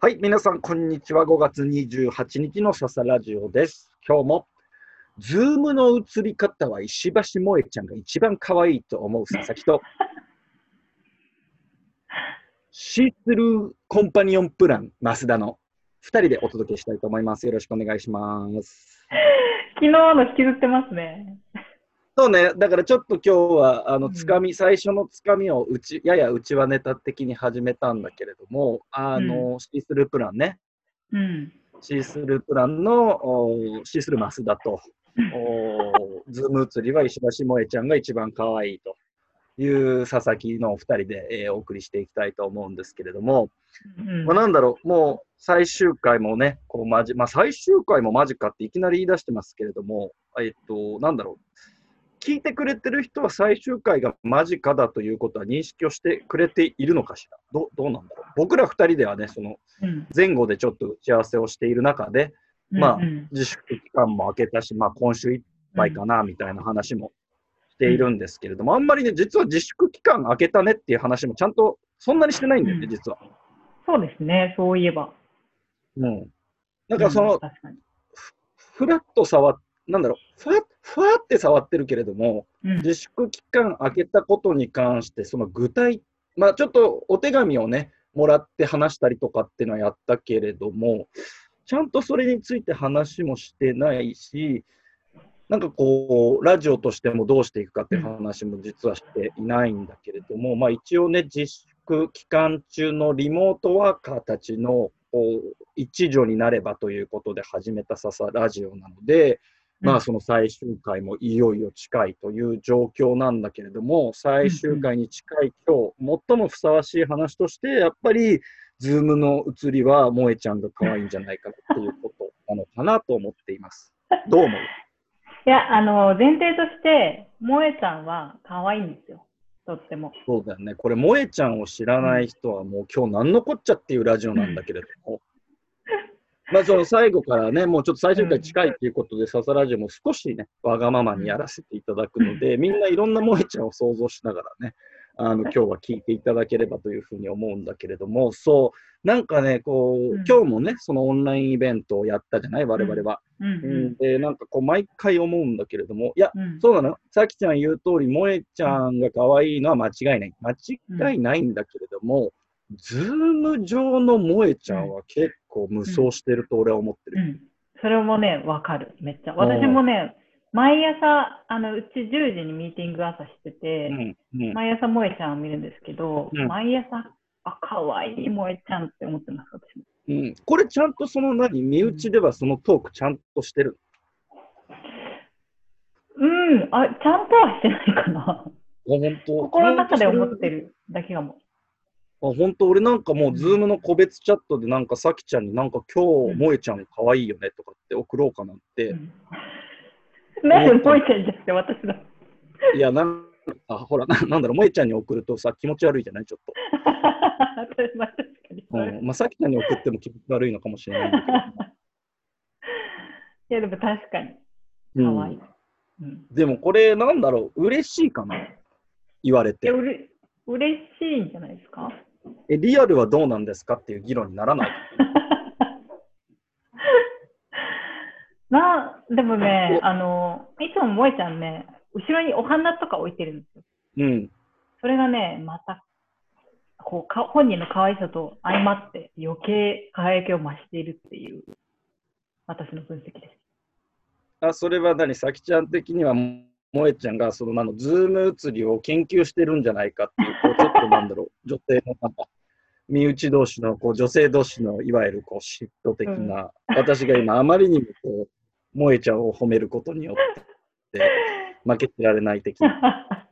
はい、皆さん、こんにちは。5月28日の笹ラジオです。今日も、ズームの映り方は石橋萌ちゃんが一番可愛いと思う佐々木と、シースルーコンパニオンプラン増田の2人でお届けしたいと思います。よろしくお願いします。昨日の引きずってますね。そうね、だからちょっと今日は、あの、うん。つかみ、最初のつかみをうち、ややうちはネタ的に始めたんだけれども、あの、シースループランね、うん。シースループランのシースルーマスだと、おーズーム映りは石橋萌ちゃんが一番可愛いと。いう佐々木のお二人で、えーお送りしていきたいと思うんですけれども、うん。まあ、なんだろう、もう最終回もね、こうマジまあ、最終回もマジかっていきなり言い出してますけれども、えっと、なんだろう、聞いてくれてる人は最終回が間近だということは認識をしてくれているのかしら？どうどうなんだろう？僕ら二人ではね、そのうん前後でちょっと打ち合わせをしている中で、まあうん自粛期間も明けたし、まあ、今週いっぱいかなみたいな話もしているんですけれども、あんまりね、実は自粛期間明けたねっていう話もちゃんとそんなにしてないんだよね、うん実は。そうですね、そういえば。うん。なんかその、うん。ふらっと触っ、なんだろう、ふわふわって触ってるけれども、うん。自粛期間明けたことに関して、その具体、まあちょっとお手紙をね、もらって話したりとかっていうのはやったけれども、ちゃんとそれについて話もしてないし、なんかこう、ラジオとしてもどうしていくかっていう話も実はしていないんだけれども、まあ一応ね、自粛期間中のリモートワーカーたちのこう一助になればということで始めた笹ラジオなので、まあその最終回もいよいよ近いという状況なんだけれども、最終回に近い今日、最もふさわしい話として、やっぱり、ズームの映りは萌えちゃんが可愛いんじゃないかっていうことなのかなと思っています。どう思う？いや、あの、前提として、萌えちゃんは可愛いんですよ。とっても。そうだよね。これ、萌えちゃんを知らない人はもう今日何のこっちゃっていうラジオなんだけれども、まあその最後からね、もうちょっと最終回近いということで、笹ラジオも少しね、わがままにやらせていただくので、みんないろんな萌えちゃんを想像しながらね、あの今日は聞いていただければというふうに思うんだけれども、そう、なんかね、こう、うん。今日もね、そのオンラインイベントをやったじゃない、我々は。うん。で、なんかこう、毎回思うんだけれども、いや、うん。そうなの。さきちゃん言う通り、萌えちゃんが可愛いのは間違いない。間違いないんだけれども、ズーム上の萌えちゃんは結構無双してると俺は思ってる。うん。それもね、わかる。めっちゃ。私もね、毎朝、あの、うち10時にミーティング朝してて、うんうん毎朝萌えちゃんを見るんですけど、うん毎朝、あ、可愛い萌えちゃんって思ってます、私も。うんこれちゃんとその何、身内ではそのトークちゃんとしてる。うん、あ、ちゃんとはしてないかな。あ本当？心の中で思ってるだけかも。あ本当俺なんかもう、ズームの個別チャットでなんかさきちゃんになんか今日、萌えちゃん可愛いよねとかって送ろうかなって。うんなんで萌えちゃんじゃなくて私だ。いや、なんあほらな、なんだろう、萌えちゃんに送るとさ、気持ち悪いじゃない？ちょっと。まあ確かにうんまあ、さきちゃんに送っても気持ち悪いのかもしれないんだけど。いや、でも確かに。うん可愛い。うん。でもこれなんだろう、嬉しいかな？言われいや、て。うれ嬉しいんじゃないですか？え、リアルはどうなんですかっていう議論にならない。な、でもね、あの、いつも萌えちゃんね、後ろにお花とか置いてるんですよ。うん。それがね、また、こうか、本人の可愛さと相まって余計輝きを増しているっていう、私の分析です。あ、それは何？さきちゃん的には、萌えちゃんが、その、あの、ズーム映りを研究してるんじゃないかっていう、こう、ちょっとなんだろう、女性のなんか、身内同士の、こう、女性同士の、いわゆる、こう、嫉妬的な、私が今、あまりにも、こう、萌えちゃんを褒めることによって、負けてられない的な。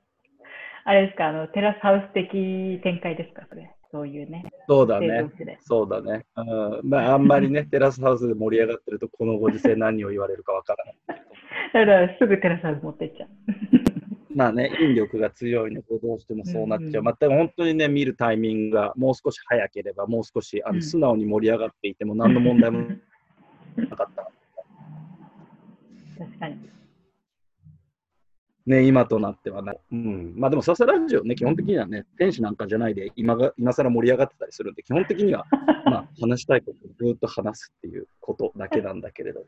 あれですか、あの、テラスハウス的展開ですか、それ。そういうね。そうだねそうだね。うん、まあ、あんまりね、テラスハウスで盛り上がってると、このご時世何を言われるかわからない。だからすぐテラスハウス持ってっちゃう。まあね、引力が強いので、どうしてもそうなっちゃう。うんうんまた本当にね、見るタイミングがもう少し早ければ、もう少しあうんの素直に盛り上がっていても何の問題もなかった。確かに。ね、今となってはね。うん。まあでも、ササラジオね、基本的にはね、天使なんかじゃないで、今が今更盛り上がってたりするんで、基本的には、まあ、話したいことをずっと話すっていうことだけなんだけれども。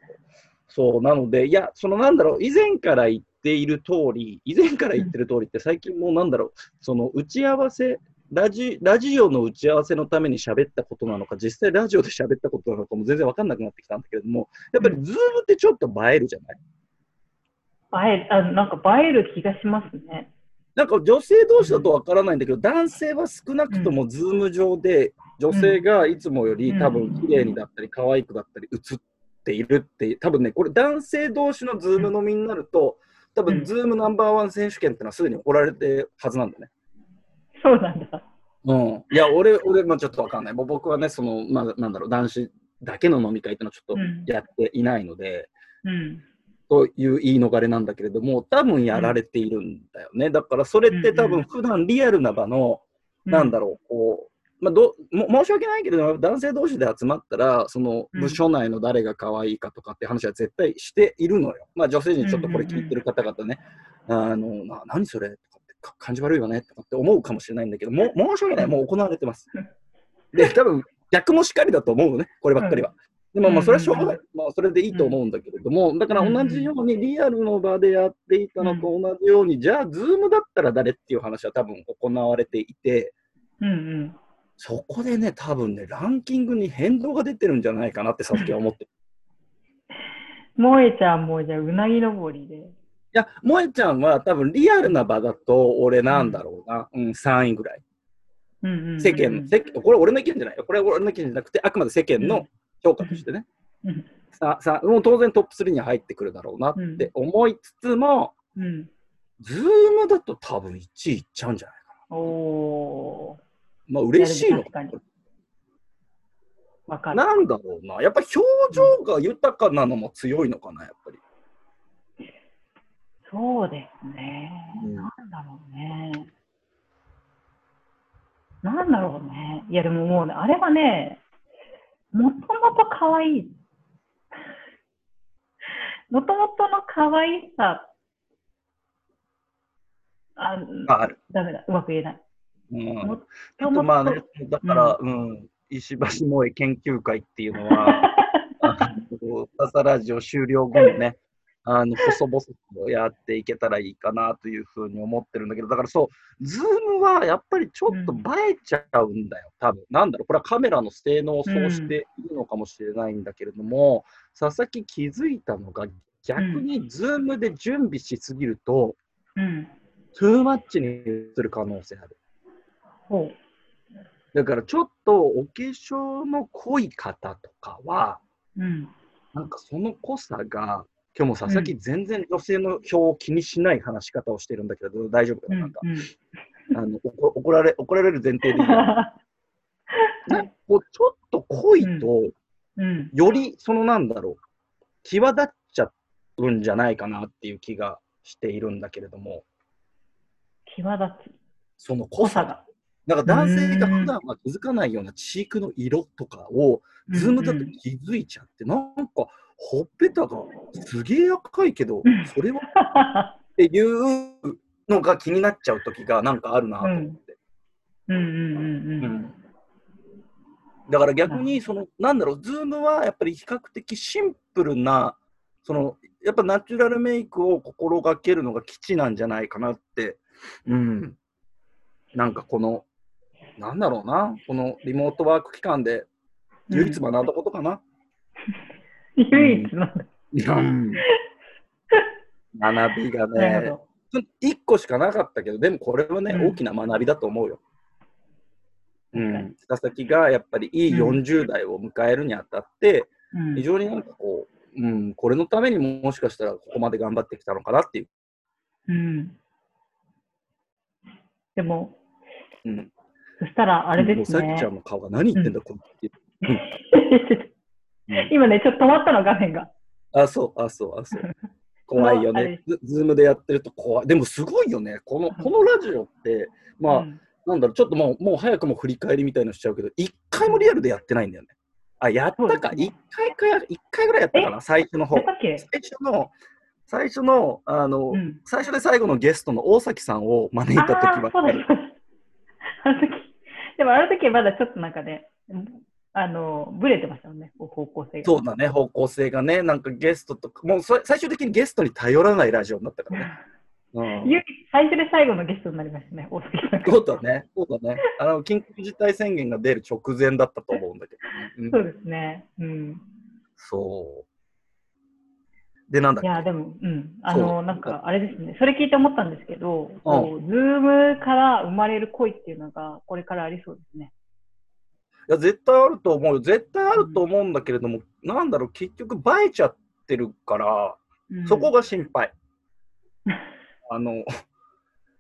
そう、なので、いや、そのなんだろう、以前から言っている通り、以前から言ってる通りって最近もうなんだろう、その打ち合わせ、ラジラジオの打ち合わせのために喋ったことなのか、実際ラジオで喋ったことなのかも全然わかんなくなってきたんだけれども、やっぱりズームってちょっと映えるじゃない？映え、あなんか映える気がしますね。なんか女性同士だとわからないんだけど、男性は少なくともズーム上で、女性がいつもより多分綺麗にだったり、可愛くだったり、映っているって、多分ね、これ男性同士のズーム飲みになると、多分ズームナンバーワン選手権ってのはすでに行われてるはずなんだね。そうなんだ。うん。いや、俺、俺もちょっとわかんない。もう僕はね、その、まあ、なんだろう、男子だけの飲み会ってのはちょっうんとやっていないので、うん。という言い逃れなんだけれども、多分やられているんだよね。だからそれって多うんうん。分普段リアルな場の、なんだろう、こう、まあ、ども申し訳ないけれども、男性同士で集まったら、そのうん。部署内の誰が可愛いかとかって話は絶対しているのよ。まあ、女性陣ちょっとこれ聞いてる方々ね、あのな何それとかってか感じ悪いよねとかって思うかもしれないんだけど、も申し訳ない、もう行われてます。で、多分逆もしっかりだと思うのね、こればっかりは。でもまあそれはしょうがない、まあ、それでいいと思うんだけれども、だから同じようにリアルの場でやっていたのと同じように、じゃあ、ズームだったら誰っていう話は多分行われていて、うんうん。そこでね、多分ね、ランキングに変動が出てるんじゃないかなって、さっきは思ってる。萌えちゃんもじゃあうなぎ登りで。いや、萌えちゃんは多分リアルな場だと、俺なんだろうな、うん、3位ぐらい。うんうんうんうん世間の、世間これ俺の意見じゃないよ。これは俺の意見じゃなくて、あくまで世間の評価としてね。うんささもう当然トップ3に入ってくるだろうなって思いつつも、うん。ズームだと多分1位いっちゃうんじゃないか。な。まあ嬉しいの確かかる。なんだろうな。やっぱ表情が豊かなのも強いのかな、やっぱり。そうですね。うんなんだろうね。なんだろうね。いや、でももうね、あれはね、もともと可愛い。もともとの可愛さ、あ、ある。ダメだ、うまく言えない。うんもちょっとまあね、だから、うん、石橋萌え研究会っていうのは、あの朝ラジオ終了後もね、あの細々とやっていけたらいいかなというふうに思ってるんだけど、だからそう、ズームはやっぱりちょっと映えちゃうんだよ、多分なんだろう、これはカメラの性能をそうしているのかもしれないんだけれども、さっき気づいたのが、逆にズームで準備しすぎると、うん。 too much にする可能性ある。ほだからちょっとお化粧の濃い方とかは、う。うん。なんかその濃さが、今日も佐々木全然女性の票を気にしない話し方をしてるんだけど、大丈夫かな,、うんなんかうんあの怒怒られ怒られる前提でいい うちょっと濃いと、うん。よりそのなんだろう、際立っちゃうんじゃないかなっていう気がしているんだけれども、際立つ。その濃さが。濃さが。だから男性が普段は気づかないようなチークの色とかを、ズームだと気づいちゃって、なんか、ほっぺたがすげえ赤いけどうん、それは？っていうのが気になっちゃう時がなんかあるなと思って。うんうんうんうん。うんだから逆に、その、なんだろう、ズームはやっぱり比較的シンプルな、その、やっぱナチュラルメイクを心がけるのが吉なんじゃないかなって、うん。なんかこの、なんだろうな、このリモートワーク期間で唯一学んだことかな。唯一なんだ。学びがね、ほど。1個しかなかったけど、でもこれはね、うん大きな学びだと思うよ。うん、佐々木がやっぱりいい40代を迎えるにあたって、うん非常になんかこう、うん、これのためにももしかしたらここまで頑張ってきたのかなっていう。うん。でも、うん、そしたらあれですねもうさきちゃ。んの顔が何言ってんだ、これって。う ん今ね、ちょっと止まったの、画面が。あ、そう、あ、そう、あ、そう。怖いよね。ズズームでやってると怖い。でもすごいよね。この、このラジオって、まあ、うんなんだろう、ちょっともう、もう早くも振り返りみたいのしちゃうけど、一回もリアルでやってないんだよね。あ、やったか？そうですね一回かや、一回ぐらいやったかな、最初の方最初の、最初の、あの、うん。最初で最後のゲストの大崎さんを招いた時ああ、そうです。。あの時、でもあの時まだちょっとなんかね、あの、ぶれてましたもんね、方向性が。そうだね、方向性がね、なんかゲストとか、もうそ最終的にゲストに頼らないラジオになったからね。うん、最初で最後のゲストになりましたね、大崎さんが。そうだね、そうだね。あの、緊急事態宣言が出る直前だったと思うんだけど、ね。そうですね。うん。そう。で、なんだっけ？いや、でも、うん。あの、なんか、あれですね。それ聞いて思ったんですけど、ズームから生まれる恋っていうのが、これからありそうですね。いや、絶対あると思うよ。絶対あると思うんだけれども、なんだろう、結局、映えちゃってるから、うんそこが心配。あの、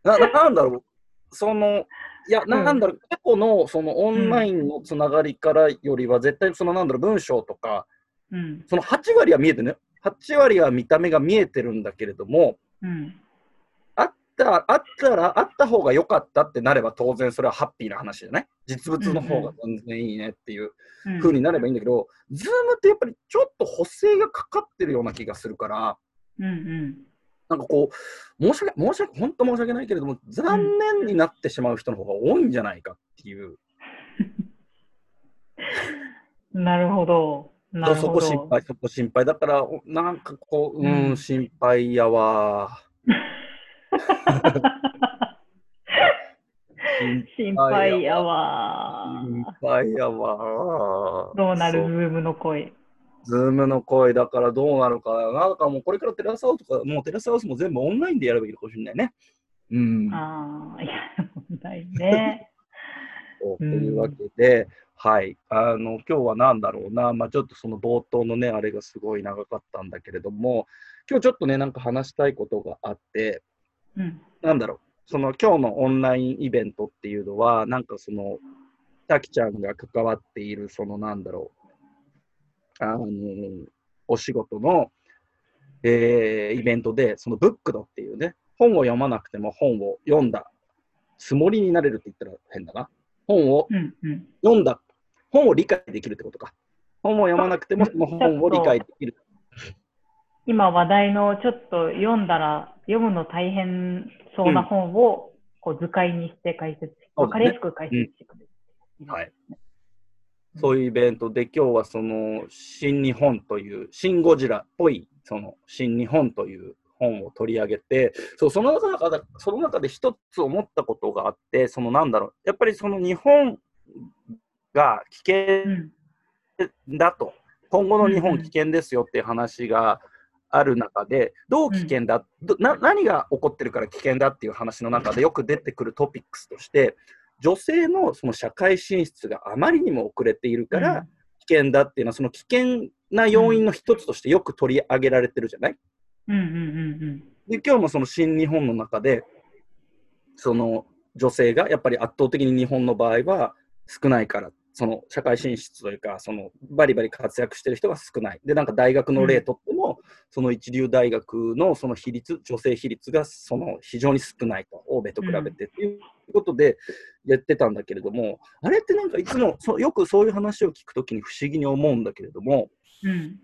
ななんだろう、その、いや、なうんだろう、過去のそのオンラインのつながりからよりは、絶対そのなんだろう、文章とか、うん。その8割は見えてるね。8割は見た目が見えてるんだけれども、うん。た、あったら、あった方が良かったってなれば、当然それはハッピーな話じゃない実物の方が全然いいねっていううん風になればいいんだけど、ズームってやっぱりちょっと補正がかかってるような気がするから、うんうん。なんかこう、申し訳、申し訳、本当申し訳ないけれども、残念になってしまう人の方が多いんじゃないかっていう、なるほど。なるそほど。こ心配、そこ心配。だから、おなんかこう、ううんん、心配やわ。心配やわ心配やわ。どうなるズームの声。ズームの声だからどうなるかな。なんかもうこれからテラスハウスとか、もうテラスハウスも全部オンラインでやればいいかもしれないね。うん。ああ、いや、問題ね。とうんいうわけで、はい、あの今日は何だろうな、まあ、ちょっとその冒頭のね、あれがすごい長かったんだけれども、今日ちょっとね、なんか話したいことがあって、うん。なんだろう、その今日のオンラインイベントっていうのは、なんかその、たきちゃんが関わっている、そのなんだろう、あのお仕事の、えーイベントで、そのブックドっていうね、本を読まなくても本を読んだつもりになれるって言ったら変だな。本をうん。うん。読んだ、本を理解できるってことか。本を読まなくてもその本を理解できる。今話題のちょっと読んだら読むの大変そうな本をこう図解にして解説、そうだねわかりやすく解説してくれる。はい。そういうイベントで、今日はその、新日本という、シン・ゴジラっぽい、その、新日本という本を取り上げて、そうその中で、その中で一つ思ったことがあって、その、なんだろう、やっぱりその日本が危うん。険だと、今後の日うんうん本危険ですよっていう話がある中で、どう危険だ、どな、何が起こってるから危険だっていう話の中でよく出てくるトピックスとして、女性のその社会進出があまりにも遅れているから危険だっていうのは、その危険な要因の一つとしてよく取り上げられてるじゃない？うんうんうん。で今日もその新日本の中でその女性がやっぱり圧倒的に日本の場合は少ないからその社会進出というかそのバリバリ活躍してる人が少ないでなんか大学の例とっても、その一流大学のその比率女性比率がその非常に少ないと欧米と比べてっていうことでやってたんだけれども、あれってなんかいつもそよくそういう話を聞くときに不思議に思うんだけれどもうん。うん。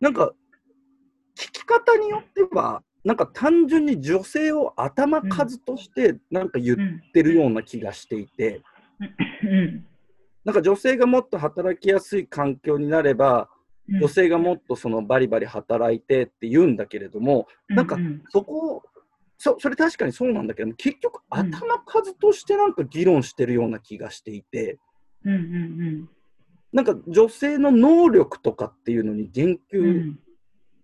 なんか聞き方によってはなんか単純に女性を頭数としてなんか言っうん。てるような気がしていて、うん。なんか女性がもっと働きやすい環境になればうん。女性がもっとそのバリバリ働いてって言うんだけれどもなんかううそこそそれ確かにそうなんだけど結局うん頭数としてなんか議論してるような気がしていて。うんうんなんか女性の能力とかっていうのに言うん。う及ん。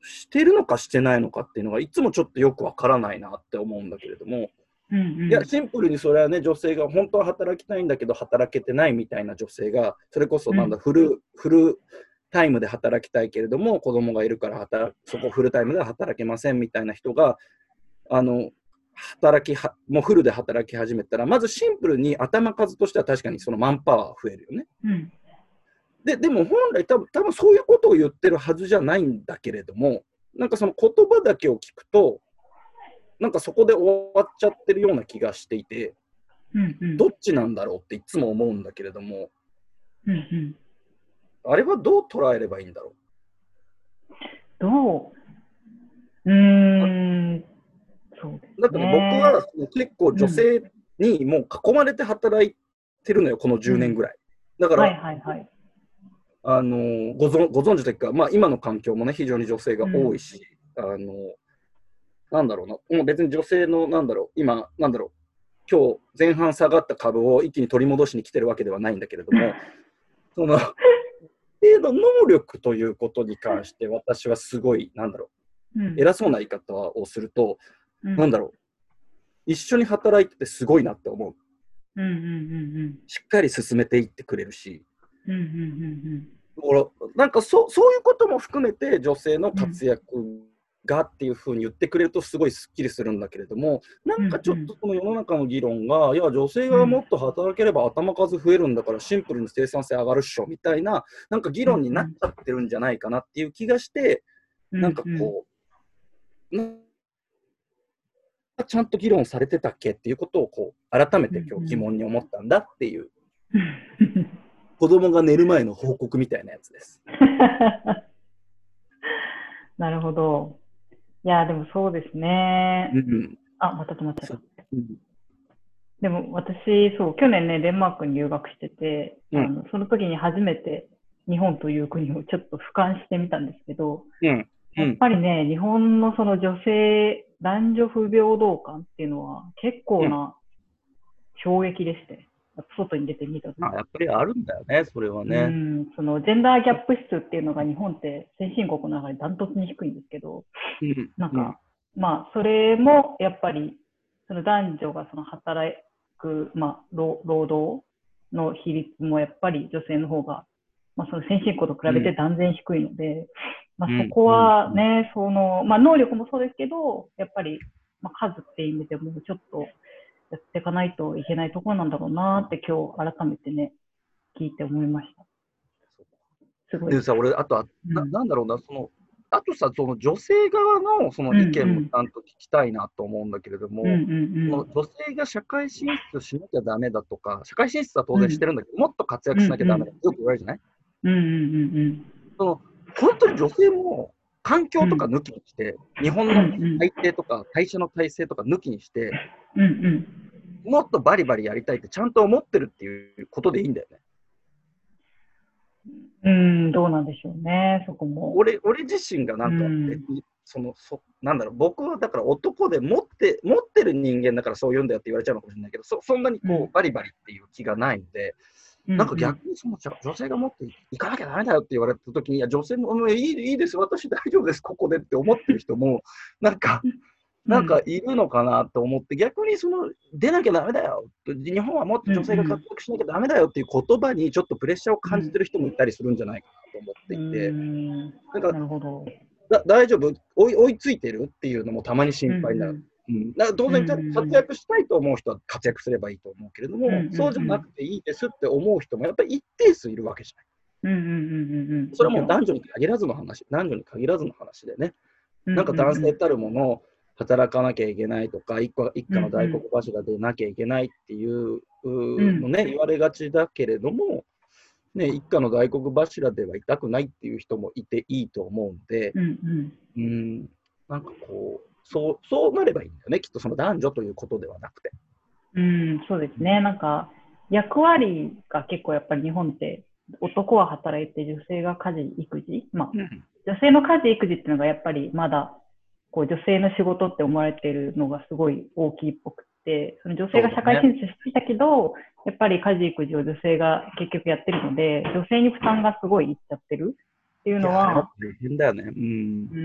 してるのかしてないのかっていうのがいつもちょっとよくわからないなって思うんだけれども、うんうん。いやシンプルにそれはね女性が本当は働きたいんだけど働けてないみたいな女性がそれこそなんだ、うんフルフルタイムで働きたいけれども子供がいるから働そこフルタイムでは働けませんみたいな人があの働きはもうフルで働き始めたらまずシンプルに頭数としては確かにそのマンパワー増えるよね。うん。ででも本来多分多分そういうことを言ってるはずじゃないんだけれどもなんかその言葉だけを聞くとなんかそこで終わっちゃってるような気がしていてうんうん。どっちなんだろうっていつも思うんだけれどもうんうん。あれはどう捉えればいいんだろどう？うーん。そうですね。うだってね、僕は結構女性にもう囲まれて働いてるのよこの10年ぐらい。だから、はいはいはい。あのご存ご存知というか、まあ、今の環境もね、非常に女性が多いし、あのなんだろうな、もう別に女性の、なんだろう、今、なんだろう、今日前半下がった株を一気に取り戻しに来てるわけではないんだけれども、その、程度能力ということに関して、私はすごい、なんだろう。ん。う、偉そうな言い方をすると、うん。なんだろう、一緒に働いててすごいなって思う。うんうんうん。しっかり進めていってくれるし、うん。うんうんうん。だからなんかそそういうことも含めて女性の活躍がっていうふうに言ってくれるとすごいすっきりするんだけれどもなんかちょっとこの世の中の議論が、いや女性がもっと働ければ頭数増えるんだからシンプルに生産性上がるっしょみたいななんか議論になっちゃってるんじゃないかなっていう気がして、うん。なんかこう、なちゃんと議論されてたっけっていうことをこう改めて今日疑問に思ったんだっていううん。子供が寝る前の報告みたいなやつです。なるほど。いや、でもそうですね。う。んあ、また止まっちゃった。う。ん。でも私、そう、去年ね、デンマークに留学してて、うん。あのその時に初めて日本という国をちょっと俯瞰してみたんですけど、うん。やっぱりね、日本のその女性、男女不平等感っていうのは結構な衝撃でして、外に出てみたあ、やっぱりあるんだよね、それはうね。ん、そのジェンダーギャップ指数っていうのが日本って先進国の中でダントツに低いんですけど、うんなんか、まあ、それもやっぱり、その男女がその働く、まあ、労労働の比率もやっぱり女性の方が、まあ、その先進国と比べて断然低いので、まうんあ、そこはね、その、まあ、能力もそうですけど、やっぱり、まあ、数っていう意味でもちょっとやっていかないといけないところなんだろうなって今日改めてね、聞いて思いました。すごい。でさ、俺、あとは、なうん。なんだろうな、その、あとさ、その女性側のその意見もちゃんと聞きたいなと思うんだけれども、うんうんその女性が社会進出しなきゃダメだとか、社会進出は当然してるんだけど、もっと活躍しなきゃダメだってよく言われるじゃない？うん。うんうんうん。その本当に女性も環境とか抜きにして、日本の体制とか会社の体制とか抜きにして、うん。うんうん。もっとバリバリやりたいってちゃんと思ってるっていうことでいいんだよね。うん、どうなんでしょうね、そこも。俺俺自身がなんか、うんそのそなんだろう僕はだから男で持って持ってる人間だからそう言うんだよって言われちゃうのかもしれないけどそそんなにこう、うんバリバリっていう気がないので、なんか逆にその女女性が持っていかなきゃダメだよって言われた時にいや女性もうんいいいいです私大丈夫ですここでって思ってる人もなんかうん なんかいるのかなと思って、逆にその出なきゃダメだよ。日本はもっと女性が活躍しなきゃダメだよっていう言葉にちょっとプレッシャーを感じてる人もいたりするんじゃないかなと思っていて、うん。なんなか大丈夫？追いついてる？っていうのもたまに心配になる。うん、だから当然うん。活躍したいと思う人は活躍すればいいと思うけれども、うんそうじゃなくていいですって思う人もやっぱり一定数いるわけじゃない。うんうんうんうんうん。それはもう男女に限らずの話、男女に限らずの話でね、なんか男性たるもの、働かなきゃいけないとか、一家一家の大黒柱でなきゃいけないっていうのね、言われがちだけれども、ね、一家の大黒柱ではいたくないっていう人もいていいと思うんで、うんうんうん、なんかこう、そうそうなればいいんだよね、きっとその男女ということではなくて。うん、そうですね。なんか、役割が結構やっぱり日本って、男は働いて女性が家事、育児。まあ、女性の家事、育児っていうのがやっぱりまだ、こう女性の仕事って思われているのがすごい大きいっぽくて、その女性が社会進出してたけど、やっぱり家事、育児を女性が結局やってるので、女性に負担がすごいいっちゃってるっていうのは、大変だよね。うん。う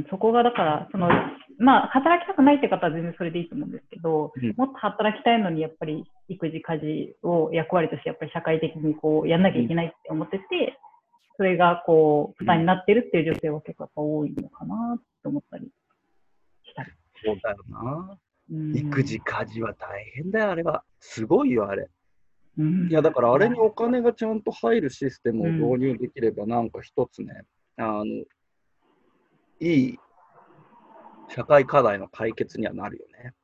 ん、そこがだから、その、まあ、働きたくないって方は全然それでいいと思うんですけど、うん。もっと働きたいのに、やっぱり育児、家事を役割として、やっぱり社会的にこう、やんなきゃいけないって思ってて、それがこう、負担になってるっていう女性は結構やっぱ多いのかなって思ったり。そうだよな。うん育児、家事は大変だよ、あれは。すごいよ、あれ。うんいや、だからあれにお金がちゃんと入るシステムを導入できれば、なんか一つね、あの、いい社会課題の解決にはなるよね。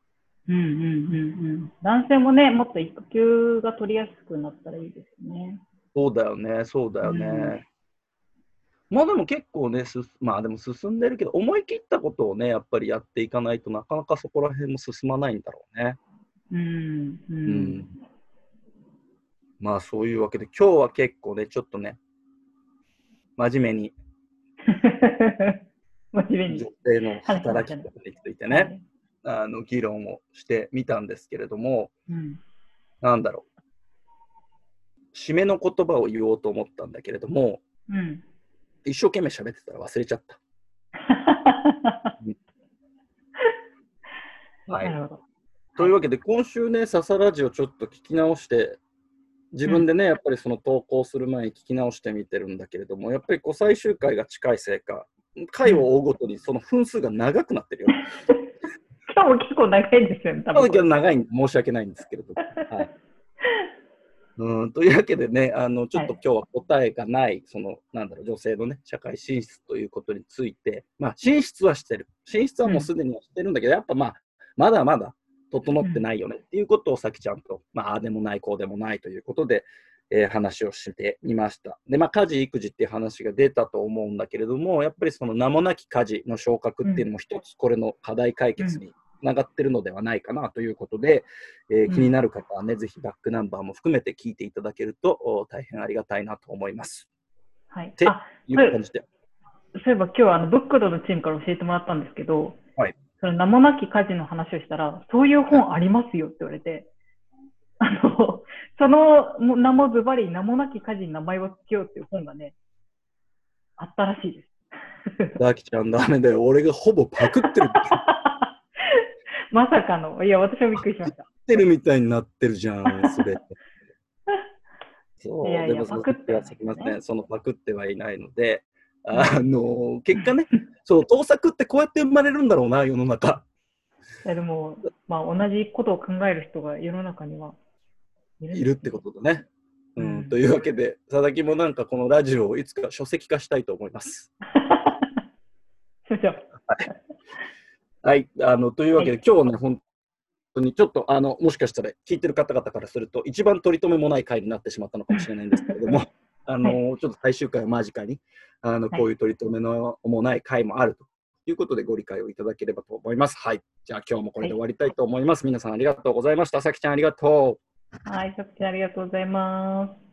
うんうんうんうん。男性もね、もっと育休が取りやすくなったらいいですね。そうだよね、そうだよね。うんまあでも結構ね、すまあでも進んでるけど、思い切ったことをね、やっぱりやっていかないとなかなかそこら辺も進まないんだろうね。うん、う。うんん。まあそういうわけで、今日は結構ね、ちょっとね、真面目に 真面目に女。性の働き方についてね、あの議論をしてみたんですけれども、うん。なんだろう。締めの言葉を言おうと思ったんだけれども、うん。一生懸命喋ってたら忘れちゃった。はない。というわけで、今週ね、ササラジオちょっと聞き直して、自分でね、やっぱりその投稿する前に聞き直してみてるんだけれども、やっぱりこう最終回が近いせいか、回を追うごとにその分数が長くなってるよ。しかも結構長いんですよね、多分。で長いん申し訳ないんですけれども。はいうんというわけでね、あのちょっと今日は答えがない、そのなんだろう、女性のね、社会進出ということについて、まあ、進出はしてる。進出はもうすでにはしてるんだけど、やっぱまあ、まだまだ整ってないよねっていうことをさきちゃんと、まあ、ああでもない、こうでもないということで、えー話をしてみました。で、まあ、家事、育児っていう話が出たと思うんだけれども、やっぱりその名もなき家事の昇格っていうのも一つこれの課題解決につながってるのではないかなということで、えーうん気になる方はね、ぜひバックナンバーも含めて聞いていただけるとお大変ありがたいなと思います。はいて。あ、いう感じで。そういえば今日はあのブックドのチームから教えてもらったんですけど、はいその名もなき家事の話をしたら、そういう本ありますよって言われて、あの、そのも名もズバリ名もなき家事に名前を付けようっていう本がね、あったらしいです。ダーキちゃんダメだよ。俺がほぼパクってる。まさかの、いや、私もびっくりしました。ってるみたいになってるじゃん、それ。そう、いやいやでもそのパクってはません、そのパクってはいないので、あの、結果ね、そう、盗作ってこうやって生まれるんだろうな、世の中。いやでも、まあ、同じことを考える人が世の中にはいるいるってことだね。うんうんというわけで、佐々木もなんかこのラジオをいつか書籍化したいと思います。しましょう。はい、あのというわけで、は今日はね、本当にちょっとあのもしかしたら聞いてる方々からすると、一番取り留めもない回になってしまったのかもしれないんですけれども、あのちょっと最終回を間近にあの、はいこういう取り留めのもない回もあるということで、ご理解をいただければと思います。はい、じゃあ今日もこれで終わりたいと思います。皆さんありがとうございました。さきちゃんありがとう。はい、さくちゃんありがとうございます。